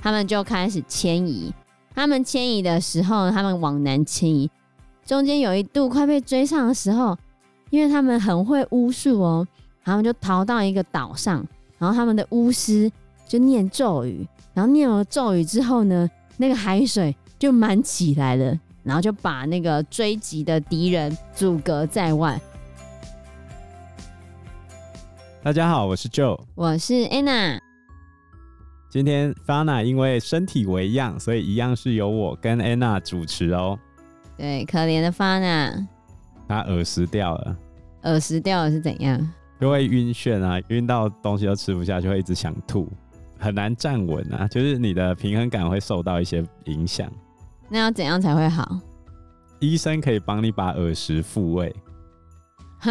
他们就开始迁移。他们迁移的时候，他们往南迁移，中间有一度快被追上的时候，因为他们很会巫术哦，他们就逃到一个岛上，然后他们的巫师就念咒语，然后念了咒语之后呢，那个海水就满起来了，然后就把那个追击的敌人阻隔在外。大家好，我是 Joe，我是 Anna。今天 Fana 因为身体为恙，所以一样是由我跟 Anna 主持哦。对，可怜的 Fana，他耳石掉了。耳石掉了是怎样？就会晕眩啊，晕到东西都吃不下，就会一直想吐，很难站稳啊，就是你的平衡感会受到一些影响。那要怎样才会好？医生可以帮你把耳石复位。哈？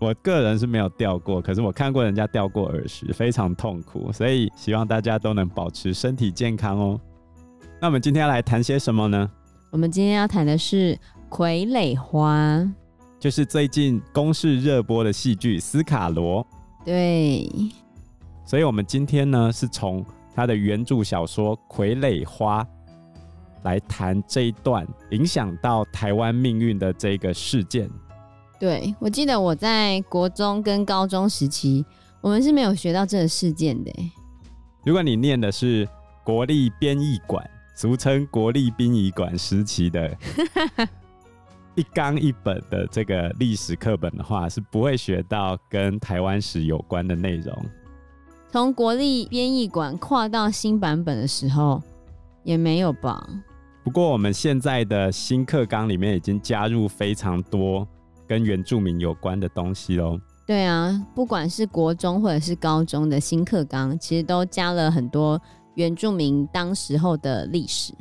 我个人是没有掉过，可是我看过人家掉过耳石，非常痛苦，所以希望大家都能保持身体健康哦。那我们今天要来谈些什么呢？我们今天要谈的是傀儡花，就是最近公视热播的戏剧《斯卡罗》。对，所以我们今天呢是从他的原著小说《傀儡花》来谈这一段影响到台湾命运的这个事件。对，我记得我在国中跟高中时期，我们是没有学到这个事件的。如果你念的是国立编译馆，俗称国立殡仪馆时期的，一纲一本的这个历史课本的话，是不会学到跟台湾史有关的内容。从国立编译馆跨到新版本的时候，也没有吧？不过我们现在的新课纲里面已经加入非常多。跟原住民有关的东西喽。对啊，不管是国中或者是高中的新课纲，其实都加了很多原住民当时候的历史。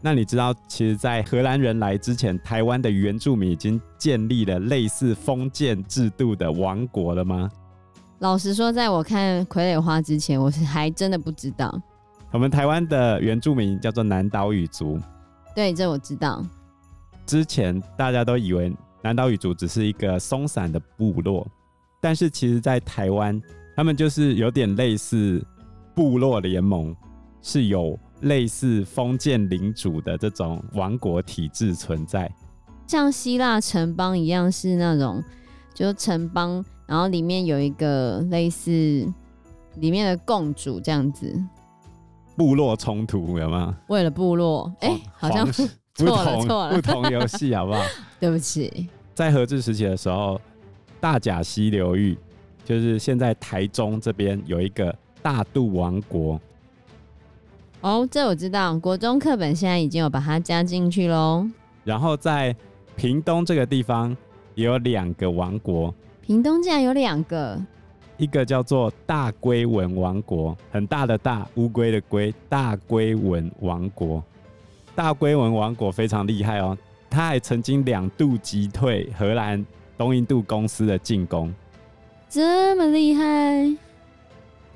那你知道，其实，在荷兰人来之前，台湾的原住民已经建立了类似封建制度的王国了吗？老实说，在我看《傀儡花》之前，我是还真的不知道。我们台湾的原住民叫做南岛语族。对，这我知道。之前大家都以为。南岛语族只是一个松散的部落，但是其实，在台湾，他们就是有点类似部落联盟，是有类似封建领主的这种王国体制存在，像希腊城邦一样，是那种就城邦，然后里面有一个类似里面的共主这样子。部落冲突有吗？为了部落，哎、欸，好像是。错了错了，不同游戏好不好？对不起，在荷治时期的时候，大甲溪流域就是现在台中这边有一个大肚王国。哦，这我知道，国中课本现在已经有把它加进去喽。然后在屏东这个地方也有两个王国。屏东竟然有两个，一个叫做大龟文王国，很大的大，乌龟的龟，大龟文王国。大龟文王国非常厉害哦，他还曾经两度击退荷兰东印度公司的进攻，这么厉害。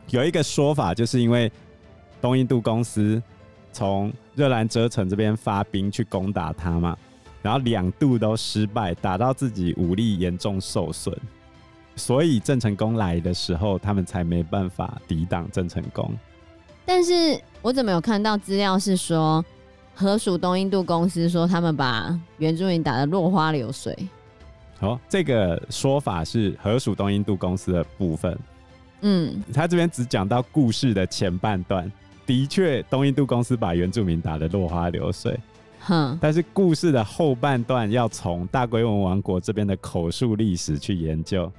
有一个说法，就是因为东印度公司从热兰遮城这边发兵去攻打他嘛，然后两度都失败，打到自己武力严重受损，所以郑成功来的时候，他们才没办法抵挡郑成功。但是我怎么有看到资料是说？荷属东印度公司说，他们把原住民打得落花流水。哦，这个说法是荷属东印度公司的部分。嗯，他这边只讲到故事的前半段，的确东印度公司把原住民打得落花流水。哼，但是故事的后半段要从大龟仑王国这边的口述历史去研究，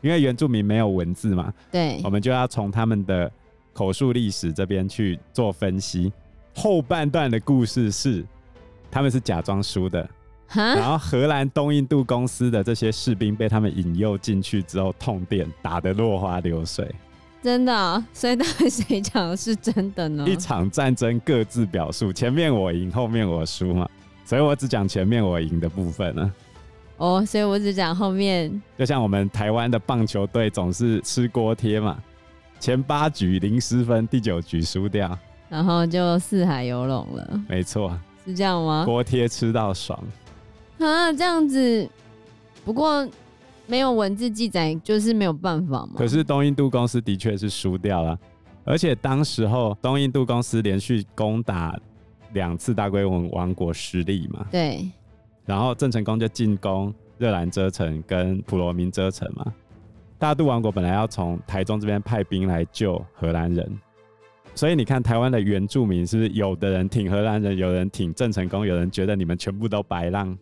因为原住民没有文字嘛。对，我们就要从他们的口述历史这边去做分析。后半段的故事是，他们是假装输的，然后荷兰东印度公司的这些士兵被他们引诱进去之后，痛电打得落花流水。真的哦？所以到底谁讲的是真的呢？一场战争各自表述，前面我赢，后面我输嘛，所以我只讲前面我赢的部分呢。哦，所以我只讲后面。就像我们台湾的棒球队总是吃锅贴嘛，前八局零失分，第九局输掉。然后就四海游龙了，没错，是这样吗？锅贴吃到爽啊，这样子。不过，嗯，没有文字记载，就是没有办法嘛。可是东印度公司的确是输掉了，而且当时候东印度公司连续攻打两次大龟文王国失利嘛。对。然后郑成功就进攻热兰遮城跟普罗民遮城嘛。大肚王国本来要从台中这边派兵来救荷兰人，所以你看台湾的原住民是不是有的人挺荷兰人，有人挺郑成功，有人觉得你们全部都白浪？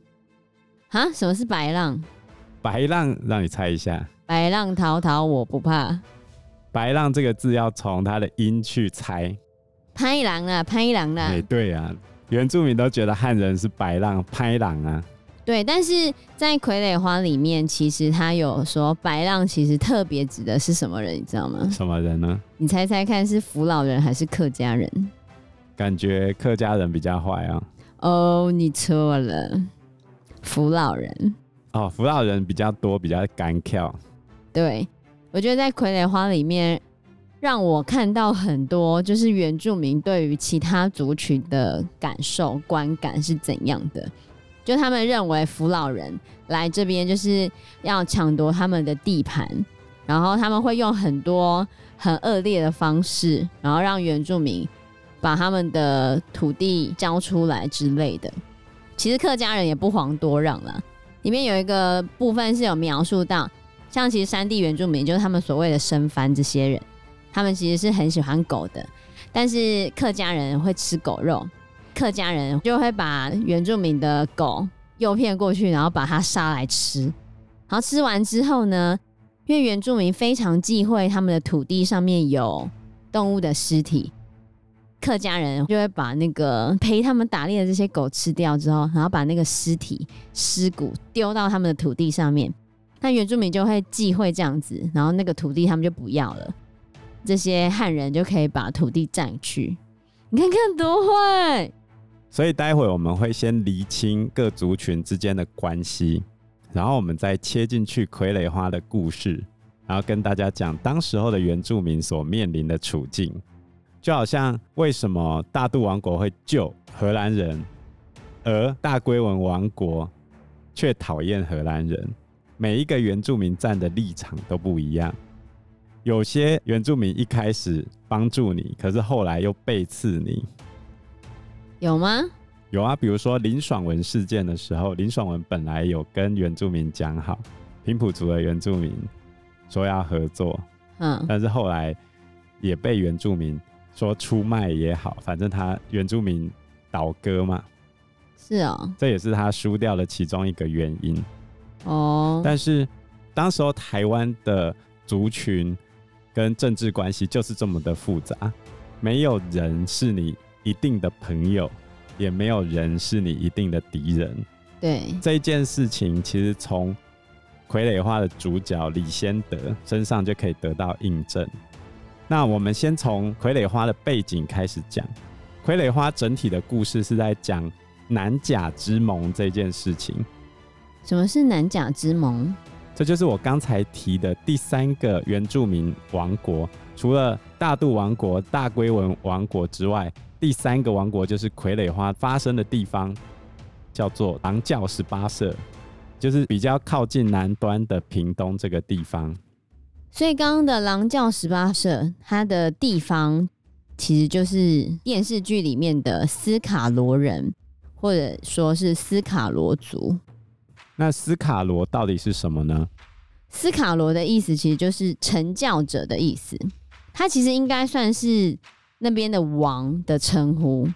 啊？什么是白浪？白浪，让你猜一下。白浪滔滔，我不怕。白浪这个字要从它的音去猜。拍狼啊，拍狼啊。哎，对啊，原住民都觉得汉人是白浪，拍狼啊。对，但是在傀儡花里面，其实他有说白浪其实特别指的是什么人，你知道吗？什么人呢？你猜猜看，是扶老人还是客家人？感觉客家人比较坏啊。哦，你错了，扶老人。哦，扶老人比较多，比较干跳。对，我觉得在傀儡花里面，让我看到很多就是原住民对于其他族群的感受观感是怎样的。就他们认为扶老人来这边就是要抢夺他们的地盘，然后他们会用很多很恶劣的方式，然后让原住民把他们的土地交出来之类的。其实客家人也不遑多让啦。里面有一个部分是有描述到，像其实山地原住民就是他们所谓的生番这些人，他们其实是很喜欢狗的，但是客家人会吃狗肉，客家人就会把原住民的狗诱骗过去，然后把它杀来吃，然后吃完之后呢，因为原住民非常忌讳他们的土地上面有动物的尸体。客家人就会把那个陪他们打猎的这些狗吃掉之后，然后把那个尸体尸骨丢到他们的土地上面。那原住民就会忌讳这样子，然后那个土地他们就不要了。这些汉人就可以把土地占去。你看看多坏！所以待会我们会先厘清各族群之间的关系，然后我们再切进去傀儡花的故事，然后跟大家讲当时候的原住民所面临的处境。就好像为什么大肚王国会救荷兰人，而大龟文王国却讨厌荷兰人？每一个原住民站的立场都不一样。有些原住民一开始帮助你，可是后来又背刺你，有吗？有啊，比如说林爽文事件的时候，林爽文本来有跟原住民讲好，平埔族的原住民说要合作，嗯，但是后来也被原住民。说出卖也好，反正他原住民倒戈嘛，是哦，这也是他输掉的其中一个原因哦。但是当时候台湾的族群跟政治关系就是这么的复杂，没有人是你一定的朋友，也没有人是你一定的敌人。对，这一件事情，其实从傀儡花的主角李先德身上就可以得到印证。那我们先从傀儡花的背景开始讲。傀儡花整体的故事是在讲南甲之盟这件事情。什么是南甲之盟？这就是我刚才提的第三个原住民王国，除了大肚王国、大龟文王国之外，第三个王国就是傀儡花发生的地方，叫做狼教十八社，就是比较靠近南端的屏东这个地方。所以刚刚的狼教十八社，它的地方其实就是电视剧里面的斯卡罗人，或者说是斯卡罗族。那斯卡罗到底是什么呢？斯卡罗的意思其实就是成教者的意思，它其实应该算是那边的王的称呼。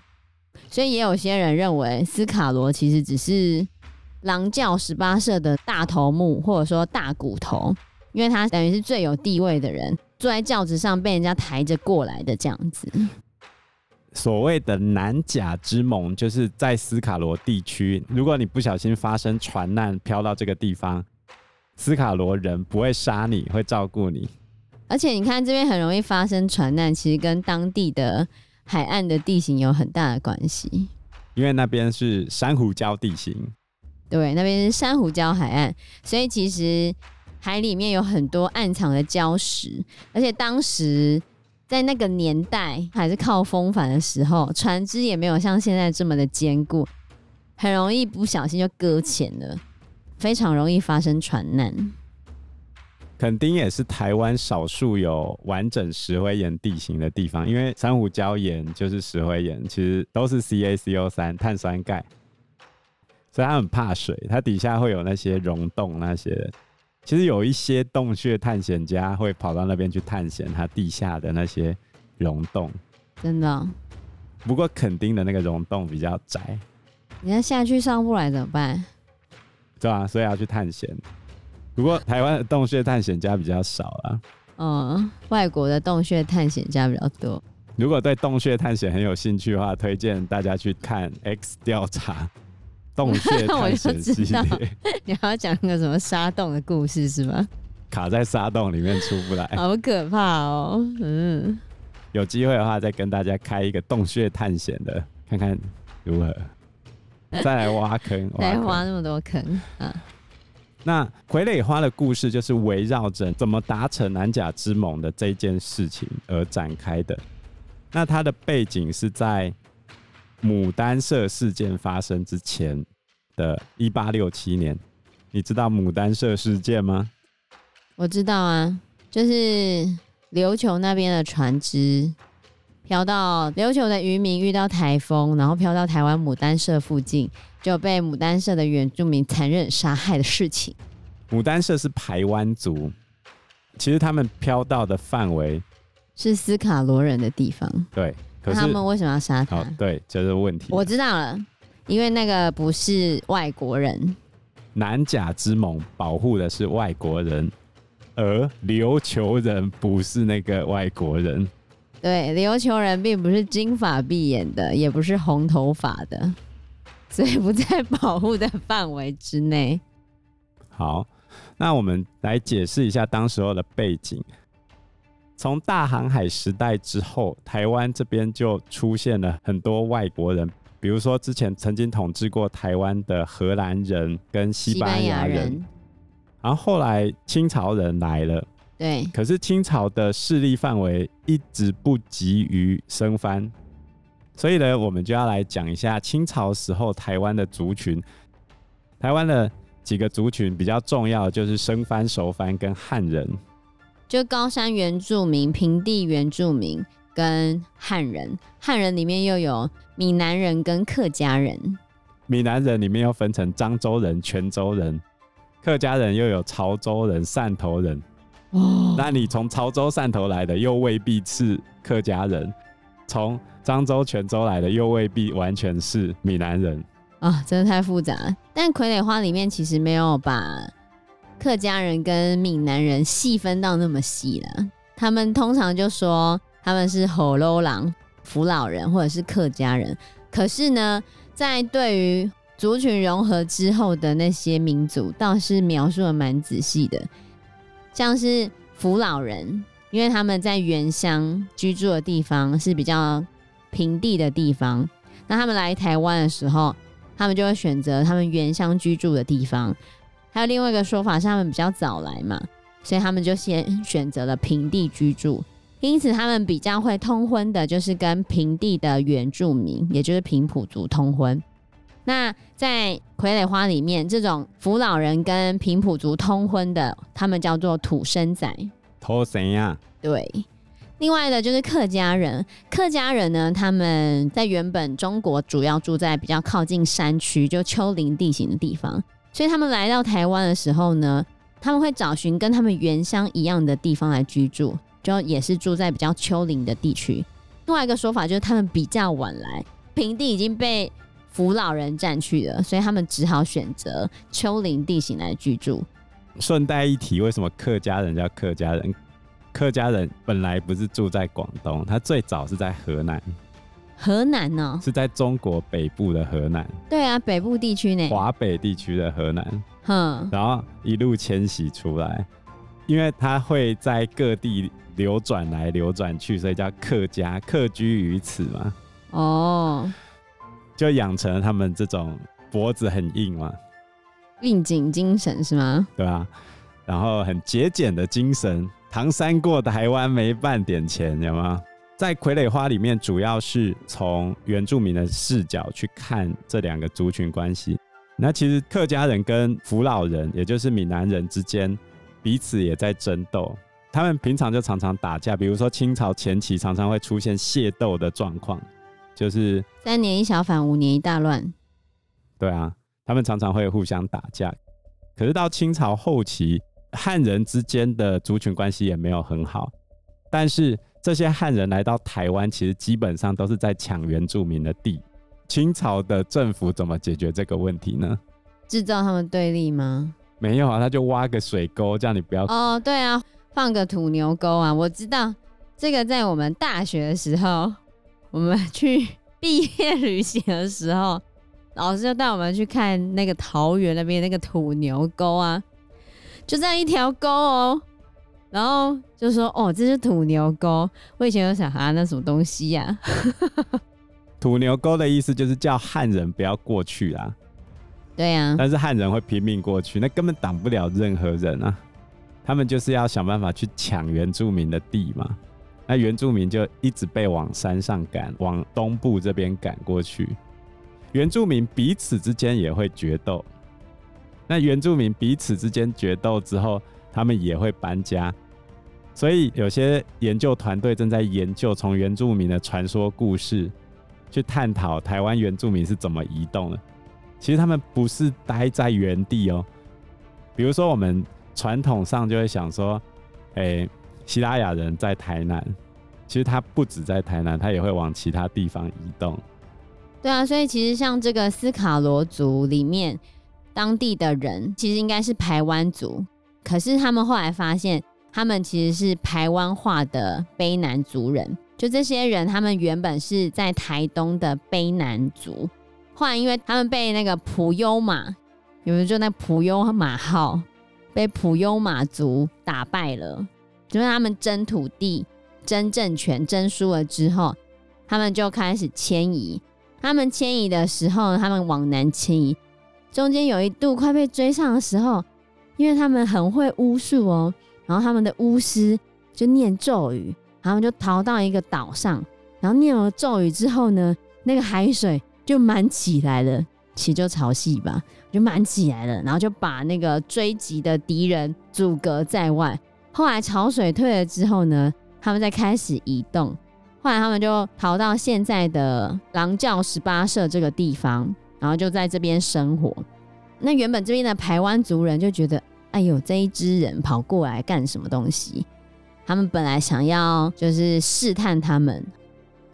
所以也有些人认为斯卡罗其实只是狼教十八社的大头目，或者说大骨头。因为他等于是最有地位的人，坐在轿子上被人家抬着过来的这样子。所谓的南甲之盟，就是在斯卡罗地区，如果你不小心发生船难飘到这个地方，斯卡罗人不会杀你，会照顾你。而且你看这边很容易发生船难，其实跟当地的海岸的地形有很大的关系。因为那边是珊瑚礁地形，对，那边是珊瑚礁海岸，所以其实。海里面有很多暗藏的礁石，而且当时在那个年代还是靠风帆的时候，船只也没有像现在这么的坚固，很容易不小心就搁浅了，非常容易发生船难。垦丁也是台湾少数有完整石灰岩地形的地方，因为珊瑚礁岩就是石灰岩，其实都是 CaCO 三碳酸钙，所以它很怕水，它底下会有那些溶洞那些。其实有一些洞穴探险家会跑到那边去探险，它地下的那些溶洞。真的哦？不过垦丁的那个溶洞比较窄，你要下去上不来怎么办？对啊，所以要去探险。不过台湾的洞穴探险家比较少啊。嗯，外国的洞穴探险家比较多。如果对洞穴探险很有兴趣的话，推荐大家去看《X 调查》。洞穴探险系列，你还要讲个什么沙洞的故事是吗？卡在沙洞里面出不来，好可怕哦！嗯，有机会的话再跟大家开一个洞穴探险的，看看如何。再来挖坑，再挖那么多坑啊！那傀儡花的故事就是围绕着怎么达成南甲之盟的这件事情而展开的。那它的背景是在。牡丹社事件发生之前的一八六七年，你知道牡丹社事件吗？我知道啊，就是琉球那边的船只飘到琉球的渔民遇到台风，然后飘到台湾牡丹社附近，就被牡丹社的原住民残忍杀害的事情。牡丹社是台湾族，其实他们飘到的范围是斯卡罗人的地方。对。可是他们为什么要杀他？哦，对，就是问题。我知道了，因为那个不是外国人。南甲之盟保护的是外国人，而琉球人不是那个外国人。对，琉球人并不是金发碧眼的，也不是红头发的，所以不在保护的范围之内。好，那我们来解释一下当时候的背景。从大航海时代之后，台湾这边就出现了很多外国人，比如说之前曾经统治过台湾的荷兰人跟西班牙人，人然后后来清朝人来了，对，可是清朝的势力范围一直不急于生番，所以呢，我们就要来讲一下清朝时候台湾的族群，台湾的几个族群比较重要就是生番、熟番跟汉人。就高山原住民、平地原住民跟汉人，汉人里面又有闽南人跟客家人。闽南人里面又分成漳州人、泉州人，客家人又有潮州人、汕头人。哦，那你从潮州、汕头来的，又未必是客家人；从漳州、泉州来的，又未必完全是闽南人。啊、哦，真的太复杂了。但傀儡花里面其实没有把。客家人跟闽南人细分到那么细了，他们通常就说他们是吼喽郎、扶老人或者是客家人。可是呢，在对于族群融合之后的那些民族，倒是描述的蛮仔细的，像是福佬人，因为他们在原乡居住的地方是比较平地的地方，那他们来台湾的时候，他们就会选择他们原乡居住的地方。还有另外一个说法是，他们比较早来嘛，所以他们就先选择了平地居住，因此他们比较会通婚的，就是跟平地的原住民，也就是平埔族通婚。那在傀儡花里面，这种扶老人跟平埔族通婚的，他们叫做土生仔。土生呀。对。另外的就是客家人，客家人呢，他们在原本中国主要住在比较靠近山区，就丘陵地形的地方。所以他们来到台湾的时候呢，他们会找寻跟他们原乡一样的地方来居住，就也是住在比较丘陵的地区。另外一个说法就是他们比较晚来，平地已经被福佬人占去的，所以他们只好选择丘陵地形来居住。顺带一提，为什么客家人叫客家人？客家人本来不是住在广东，他最早是在河南。河南呢、喔？是在中国北部的河南。对啊，北部地区呢？华北地区的河南。哼。然后一路迁徙出来，因为他会在各地流转来流转去，所以叫客家，客居于此嘛。哦。就养成了他们这种脖子很硬嘛，应景精神是吗？对啊。然后很节俭的精神，唐山过台湾没半点钱，有吗？在傀儡花里面，主要是从原住民的视角去看这两个族群关系。那其实客家人跟福佬人，也就是闽南人之间，彼此也在争斗。他们平常就常常打架，比如说清朝前期常常会出现械斗的状况，就是三年一小反，五年一大乱。对啊，他们常常会互相打架。可是到清朝后期，汉人之间的族群关系也没有很好。但是这些汉人来到台湾，其实基本上都是在抢原住民的地。清朝的政府怎么解决这个问题呢？制造他们对立吗？没有啊，他就挖个水沟，叫你不要哦，对啊。放个土牛沟啊！我知道这个，在我们大学的时候，我们去毕业旅行的时候，老师就带我们去看那个桃园那边那个土牛沟啊，就这样一条沟哦，然后就说哦，这是土牛沟。我以前有想啊，那什么东西呀？土牛沟的意思就是叫汉人不要过去啊。对呀，但是汉人会拼命过去，那根本挡不了任何人啊。他们就是要想办法去抢原住民的地嘛，那原住民就一直被往山上赶，往东部这边赶过去。原住民彼此之间也会决斗，那原住民彼此之间决斗之后，他们也会搬家。所以有些研究团队正在研究从原住民的传说故事去探讨台湾原住民是怎么移动的。其实他们不是待在原地哦，比如说我们。传统上就会想说，哎、西拉雅人在台南，其实他不止在台南，他也会往其他地方移动。对啊，所以其实像这个斯卡罗族里面，当地的人其实应该是排湾族，可是他们后来发现，他们其实是排湾化的卑南族人。就这些人，他们原本是在台东的卑南族，后来因为他们被那个普悠玛，有没有就那普悠马号。被普悠马族打败了，就是他们争土地、争政权、争输了之后，他们就开始迁移。他们迁移的时候，他们往南迁移，中间有一度快被追上的时候，因为他们很会巫术哦，然后他们的巫师就念咒语，他们就逃到一个岛上，然后念了咒语之后呢，那个海水就满起来了，其实就潮汐吧。就满起来了，然后就把那个追击的敌人阻隔在外。后来潮水退了之后呢，他们再开始移动。后来他们就逃到现在的狼教十八社这个地方，然后就在这边生活。那原本这边的台湾族人就觉得，哎呦，这一支人跑过来干什么东西？他们本来想要就是试探他们，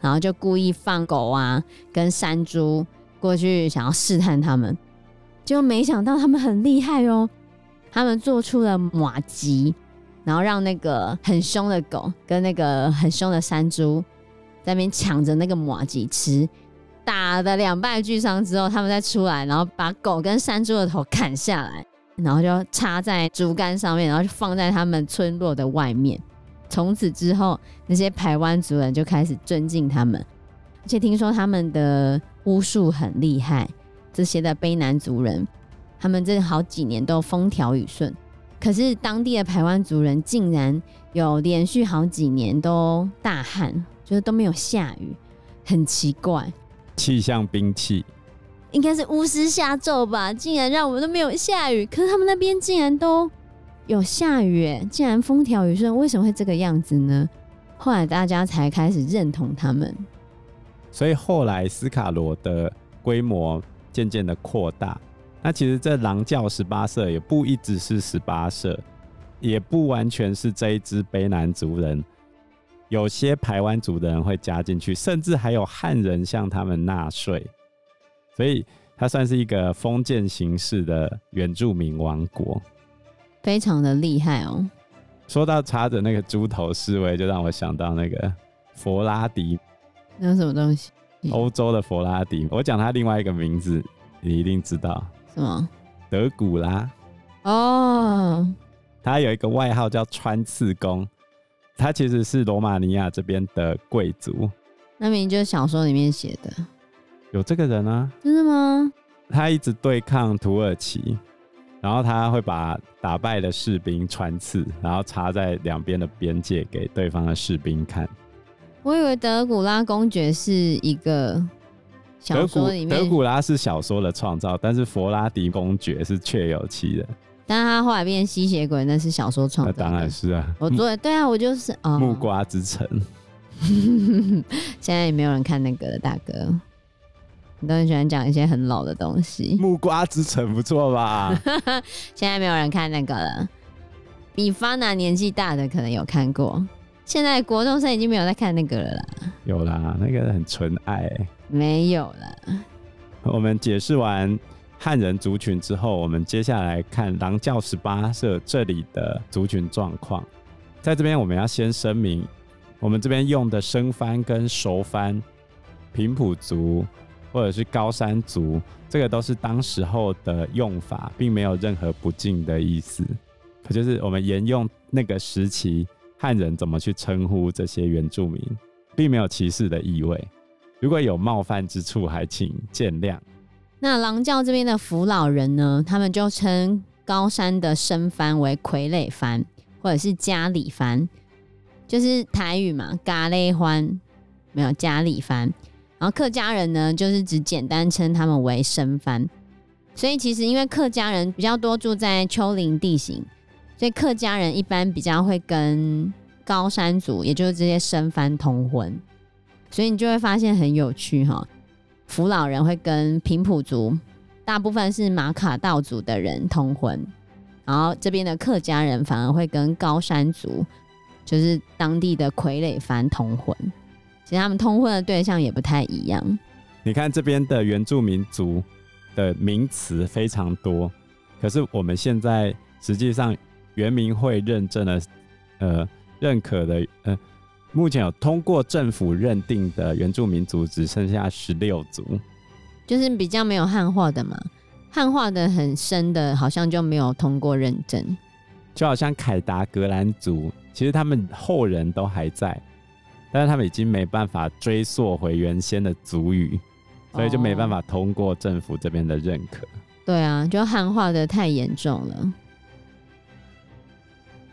然后就故意放狗啊跟山猪过去，想要试探他们。就没想到他们很厉害哦，他们做出了马吉，然后让那个很凶的狗跟那个很凶的山猪在那边抢着那个麻糬吃，打得两败俱伤之后，他们再出来，然后把狗跟山猪的头砍下来，然后就插在竹竿上面，然后就放在他们村落的外面。从此之后，那些排湾族人就开始尊敬他们，而且听说他们的巫术很厉害。这些的卑南族人，他们这好几年都风调雨顺，可是当地的排湾族人竟然有连续好几年都大旱，就是都没有下雨，很奇怪。气象兵器应该是巫师下咒吧？竟然让我们都没有下雨，可是他们那边竟然都有下雨，哎，竟然风调雨顺，为什么会这个样子呢？后来大家才开始认同他们，所以后来斯卡罗的规模。渐渐的扩大，那其实这狼教十八社也不一直是十八社，也不完全是这一支卑南族人，有些台湾族的人会加进去，甚至还有汉人向他们纳税，所以它算是一个封建形式的原住民王国，非常的厉害哦。说到插着那个猪头侍卫，就让我想到那个佛拉迪，那什么东西？欧洲的佛拉迪，我讲他另外一个名字，你一定知道。什么？德古拉。哦。他有一个外号叫穿刺弓，他其实是罗马尼亚这边的贵族。那明明就是小说里面写的。有这个人啊？真的吗？他一直对抗土耳其，然后他会把打败的士兵穿刺，然后插在两边的边界给对方的士兵看。我以为德古拉公爵是一个小说里面，德古拉是小说的创造，但是佛拉迪公爵是确有其人。但是他后来变吸血鬼，那是小说创作。当然是啊，我做的对啊，我就是哦。木瓜之城，现在也没有人看那个了，大哥。你都很喜欢讲一些很老的东西。木瓜之城不错吧？现在没有人看那个了。比方娜年纪大的可能有看过，现在国中生已经没有在看那个了啦。有啦，那个很纯爱。没有了。我们解释完汉人族群之后，我们接下来看狼教十八社这里的族群状况。在这边，我们要先声明，我们这边用的生番跟熟番、平埔族或者是高山族，这个都是当时候的用法，并没有任何不敬的意思。可就是我们沿用那个时期汉人怎么去称呼这些原住民，并没有歧视的意味。如果有冒犯之处，还请见谅。那狼教这边的福老人呢？他们就称高山的生番为傀儡番，或者是家里番，就是台语嘛，咖喱番，没有家里番。然后客家人呢，就是只简单称他们为生番。所以其实因为客家人比较多住在丘陵地形，所以客家人一般比较会跟高山族，也就是这些生番通婚。所以你就会发现很有趣哈，福老人会跟平埔族，大部分是马卡道族的人通婚，然后这边的客家人反而会跟高山族，就是当地的傀儡番通婚。其实他们通婚的对象也不太一样。你看这边的原住民族的名词非常多，可是我们现在实际上原民会认证的，呃，认可的，呃。目前有通过政府认定的原住民族只剩下十六族，就是比较没有汉化的嘛。汉化的很深的，好像就没有通过认证。就好像凯达格兰族，其实他们后人都还在，但是他们已经没办法追溯回原先的族语，所以就没办法通过政府这边的认可。对啊，就汉化的太严重了。